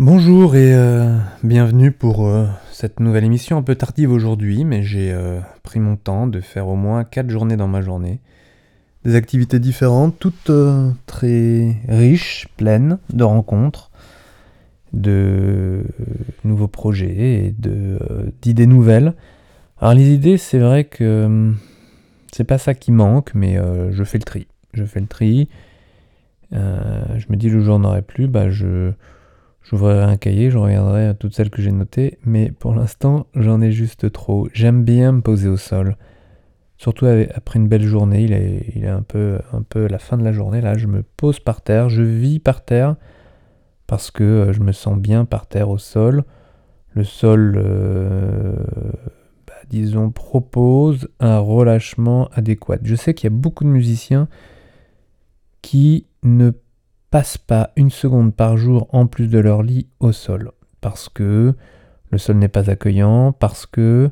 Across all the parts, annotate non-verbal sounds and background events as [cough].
Bonjour et euh, bienvenue pour euh, cette nouvelle émission un peu tardive aujourd'hui, mais j'ai euh, pris mon temps de faire au moins 4 journées dans ma journée. Des activités différentes, toutes très riches, pleines de rencontres, de nouveaux projets et d'idées nouvelles. Alors les idées, c'est vrai que c'est pas ça qui manque, mais je fais le tri. Je fais le tri. je me dis le jour n'aurait plus, bah je J'ouvrirai un cahier, je reviendrai à toutes celles que j'ai notées, mais pour l'instant, j'en ai juste trop. J'aime bien me poser au sol. Surtout après une belle journée, il est, un peu la fin de la journée, là, je me pose par terre, je vis par terre, parce que euh, je me sens bien par terre au sol. Le sol, euh, bah, disons, propose un relâchement adéquat. Je sais qu'il y a beaucoup de musiciens qui ne passent pas une seconde par jour en plus de leur lit au sol. Parce que le sol n'est pas accueillant, parce que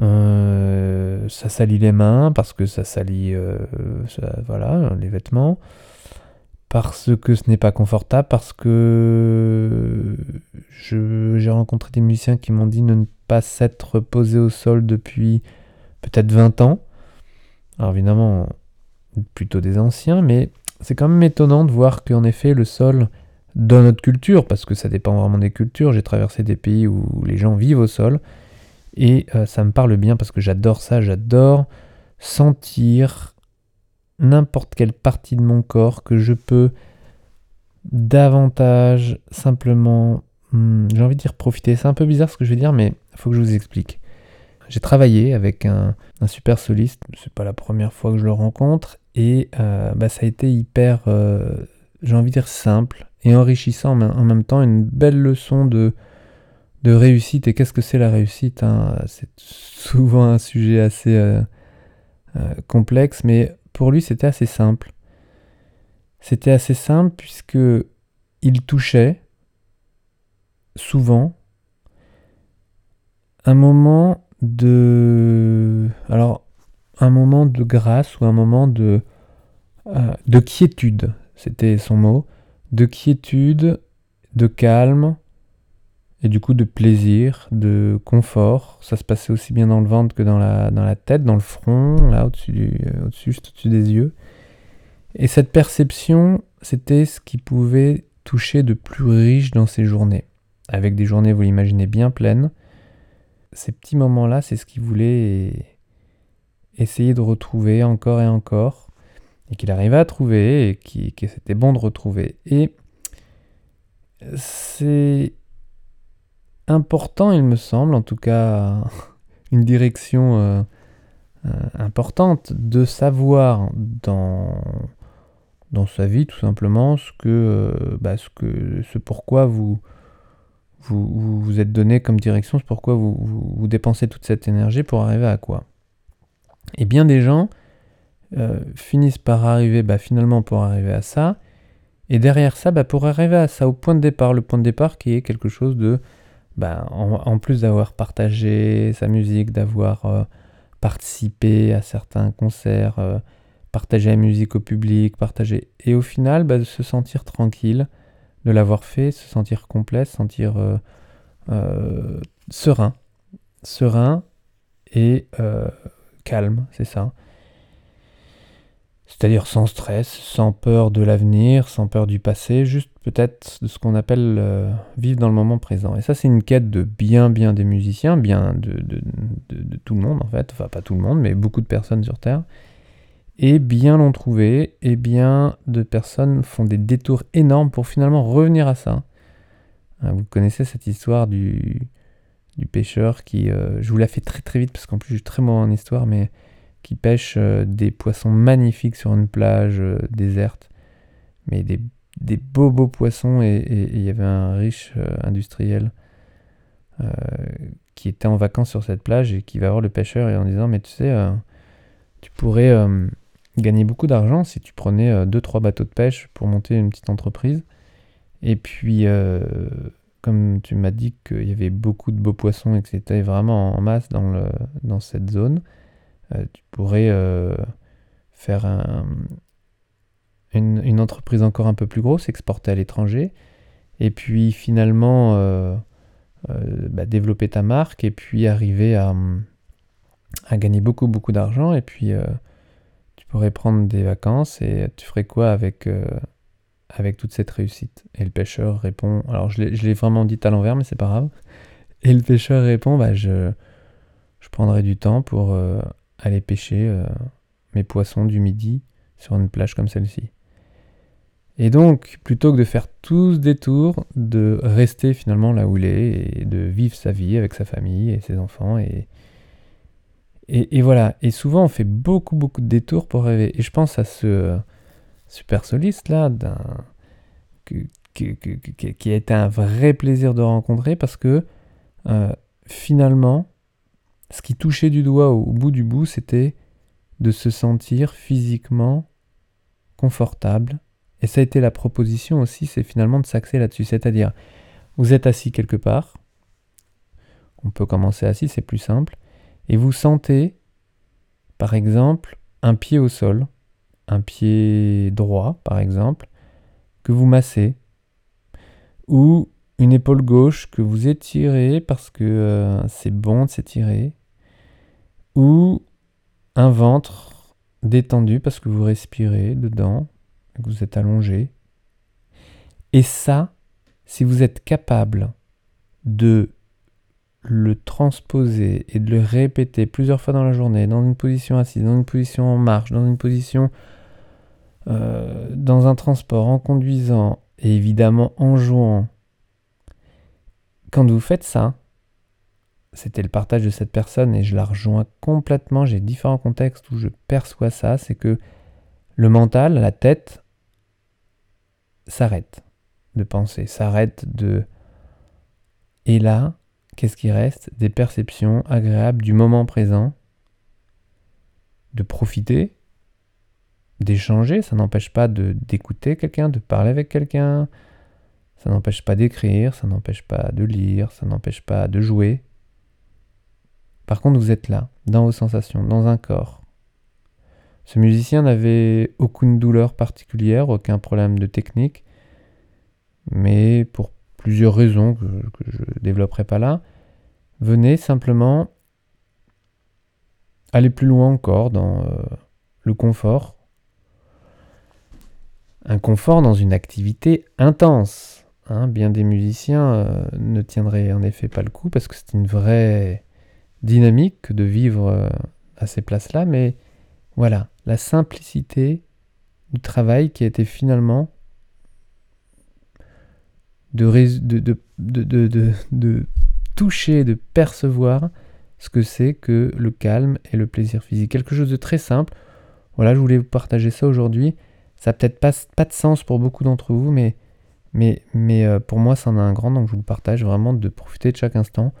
euh, ça salit les mains, parce que ça salit euh, voilà, les vêtements, parce que ce n'est pas confortable, parce que j'ai rencontré des musiciens qui m'ont dit ne pas s'être posé au sol depuis peut-être 20 ans. Alors évidemment, plutôt des anciens, mais c'est quand même étonnant de voir qu'en effet le sol dans notre culture, parce que ça dépend vraiment des cultures, j'ai traversé des pays où les gens vivent au sol, et euh, ça me parle bien parce que j'adore ça, j'adore sentir n'importe quelle partie de mon corps que je peux davantage simplement, hmm, j'ai envie de dire profiter, c'est un peu bizarre ce que je vais dire, mais il faut que je vous explique. J'ai travaillé avec un, super soliste, c'est pas la première fois que je le rencontre, et euh, bah, ça a été hyper, euh, j'ai envie de dire simple et enrichissant en même temps, une belle leçon de, de réussite. Et qu'est-ce que c'est la réussite hein? C'est souvent un sujet assez euh, complexe, mais pour lui c'était assez simple. C'était assez simple puisque il touchait souvent un moment de... Alors, un moment de grâce ou un moment de, euh, de quiétude, c'était son mot, de quiétude, de calme, et du coup de plaisir, de confort. Ça se passait aussi bien dans le ventre que dans la, dans la tête, dans le front, là au-dessus, euh, au-dessus, juste au-dessus des yeux. Et cette perception, c'était ce qui pouvait toucher de plus riche dans ses journées. Avec des journées, vous l'imaginez, bien pleines. Ces petits moments-là, c'est ce qu'il voulait essayer de retrouver encore et encore, et qu'il arrivait à trouver, et que c'était bon de retrouver. Et c'est important, il me semble, en tout cas [laughs] une direction euh, euh, importante, de savoir dans, dans sa vie tout simplement ce que, euh, bah, ce que ce pourquoi vous, vous, vous êtes donné comme direction, ce pourquoi vous, vous dépensez toute cette énergie pour arriver à quoi. Et bien des gens euh, finissent par arriver bah, finalement pour arriver à ça. Et derrière ça, bah, pour arriver à ça, au point de départ, le point de départ qui est quelque chose de, bah, en, plus d'avoir partagé sa musique, d'avoir euh, participé à certains concerts, euh, partager la musique au public, partager, et au final, bah, de se sentir tranquille, de l'avoir fait, se sentir complet, se sentir serein, serein et calme, c'est ça. C'est-à-dire sans stress, sans peur de l'avenir, sans peur du passé, juste peut-être de ce qu'on appelle euh, vivre dans le moment présent. Et ça, c'est une quête de bien, bien des musiciens, bien de, de, de, tout le monde en fait, enfin pas tout le monde, mais beaucoup de personnes sur Terre. Et bien l'ont trouvé, et bien de personnes font des détours énormes pour finalement revenir à ça. Hein, vous connaissez cette histoire du, pêcheur qui, euh, je vous la fais très très vite parce qu'en plus je suis très mauvais en histoire, mais qui pêche euh, des poissons magnifiques sur une plage euh, déserte, mais des, des, beaux beaux poissons et il y avait un riche industriel qui était en vacances sur cette plage et qui va voir le pêcheur et en disant mais tu sais tu pourrais gagner beaucoup d'argent si tu prenais 2-3 bateaux de pêche pour monter une petite entreprise. Et puis comme tu m'as dit qu'il y avait beaucoup de beaux poissons et que c'était vraiment en masse dans, le, dans cette zone, euh, tu pourrais euh, faire un, une, entreprise encore un peu plus grosse, exporter à l'étranger, et puis finalement bah, développer ta marque, et puis arriver à, à gagner beaucoup beaucoup d'argent, et puis pourrais prendre des vacances, et tu ferais quoi avec avec toute cette réussite? Et le pêcheur répond, alors je l'ai vraiment dit à l'envers, mais c'est pas grave. Et le pêcheur répond, bah je, je prendrai du temps pour euh, aller pêcher euh, mes poissons du midi sur une plage comme celle-ci. Et donc, plutôt que de faire tout ce détour, de rester finalement là où il est et de vivre sa vie avec sa famille et ses enfants. Et, et, voilà. Et souvent, on fait beaucoup, beaucoup de détours pour rêver. Et je pense à ce super soliste là, qui a été un vrai plaisir de rencontrer parce que euh, finalement, ce qui touchait du doigt au, bout du bout, c'était de se sentir physiquement confortable. Et ça a été la proposition aussi, c'est finalement de s'axer là-dessus. C'est-à-dire, vous êtes assis quelque part, on peut commencer assis, c'est plus simple, et vous sentez, par exemple, un pied au sol, un pied droit, par exemple, que vous massez, ou une épaule gauche que vous étirez parce que euh, c'est bon de s'étirer, ou un ventre détendu parce que vous respirez dedans, que vous êtes allongé. Et ça, si vous êtes capable de le transposer et de le répéter plusieurs fois dans la journée, dans une position assise, dans une position en marche, dans une position euh, dans un transport, en conduisant, et évidemment en jouant, quand vous faites ça, c'était le partage de cette personne et je la rejoins complètement. J'ai différents contextes où je perçois ça. C'est que le mental, la tête, s'arrête de penser, s'arrête de. Et là, qu'est-ce qui reste Des perceptions agréables du moment présent, de profiter, d'échanger. Ça n'empêche pas d'écouter quelqu'un, de parler avec quelqu'un. Ça n'empêche pas d'écrire, ça n'empêche pas de lire, ça n'empêche pas de jouer. Par contre, vous êtes là, dans vos sensations, dans un corps. Ce musicien n'avait aucune douleur particulière, aucun problème de technique, mais pour plusieurs raisons que, je ne développerai pas là, venait simplement aller plus loin encore dans euh, le confort. Un confort dans une activité intense. Hein. bien des musiciens euh, ne tiendraient en effet pas le coup parce que c'est une vraie dynamique de vivre euh, à ces places-là, mais voilà, la simplicité du travail qui a été finalement de, de, de, toucher, de percevoir ce que c'est que le calme et le plaisir physique. Quelque chose de très simple. Voilà, je voulais vous partager ça aujourd'hui. Ça peut-être pas, de sens pour beaucoup d'entre vous, mais, mais, mais euh, pour moi, ça en a un grand, donc je vous le partage vraiment de profiter de chaque instant.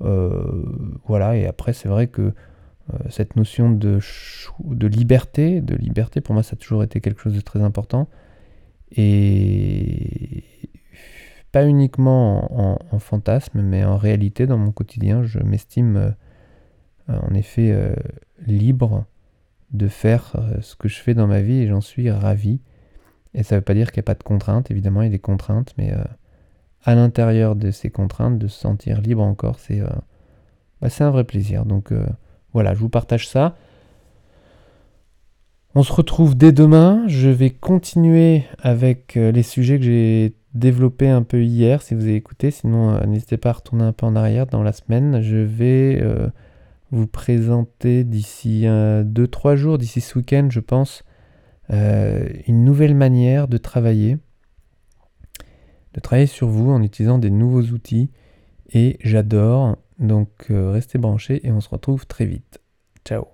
Euh, voilà, et après, c'est vrai que euh, cette notion de, de liberté, de liberté, pour moi, ça a toujours été quelque chose de très important. Et pas uniquement en, fantasme, mais en réalité, dans mon quotidien, je m'estime euh, en effet libre de faire ce que je fais dans ma vie et j'en suis ravi. Et ça ne veut pas dire qu'il n'y a pas de contraintes, évidemment, il y a des contraintes, mais à l'intérieur de ces contraintes, de se sentir libre encore, c'est euh, bah, un vrai plaisir. Donc euh, voilà, je vous partage ça. On se retrouve dès demain. Je vais continuer avec euh, les sujets que j'ai développés un peu hier, si vous avez écouté. Sinon, n'hésitez pas à retourner un peu en arrière dans la semaine. Je vais vous présenter d'ici 2-3 jours, d'ici ce week-end, je pense, une nouvelle manière de travailler de travailler sur vous en utilisant des nouveaux outils. Et j'adore. Donc euh, restez branchés et on se retrouve très vite. Ciao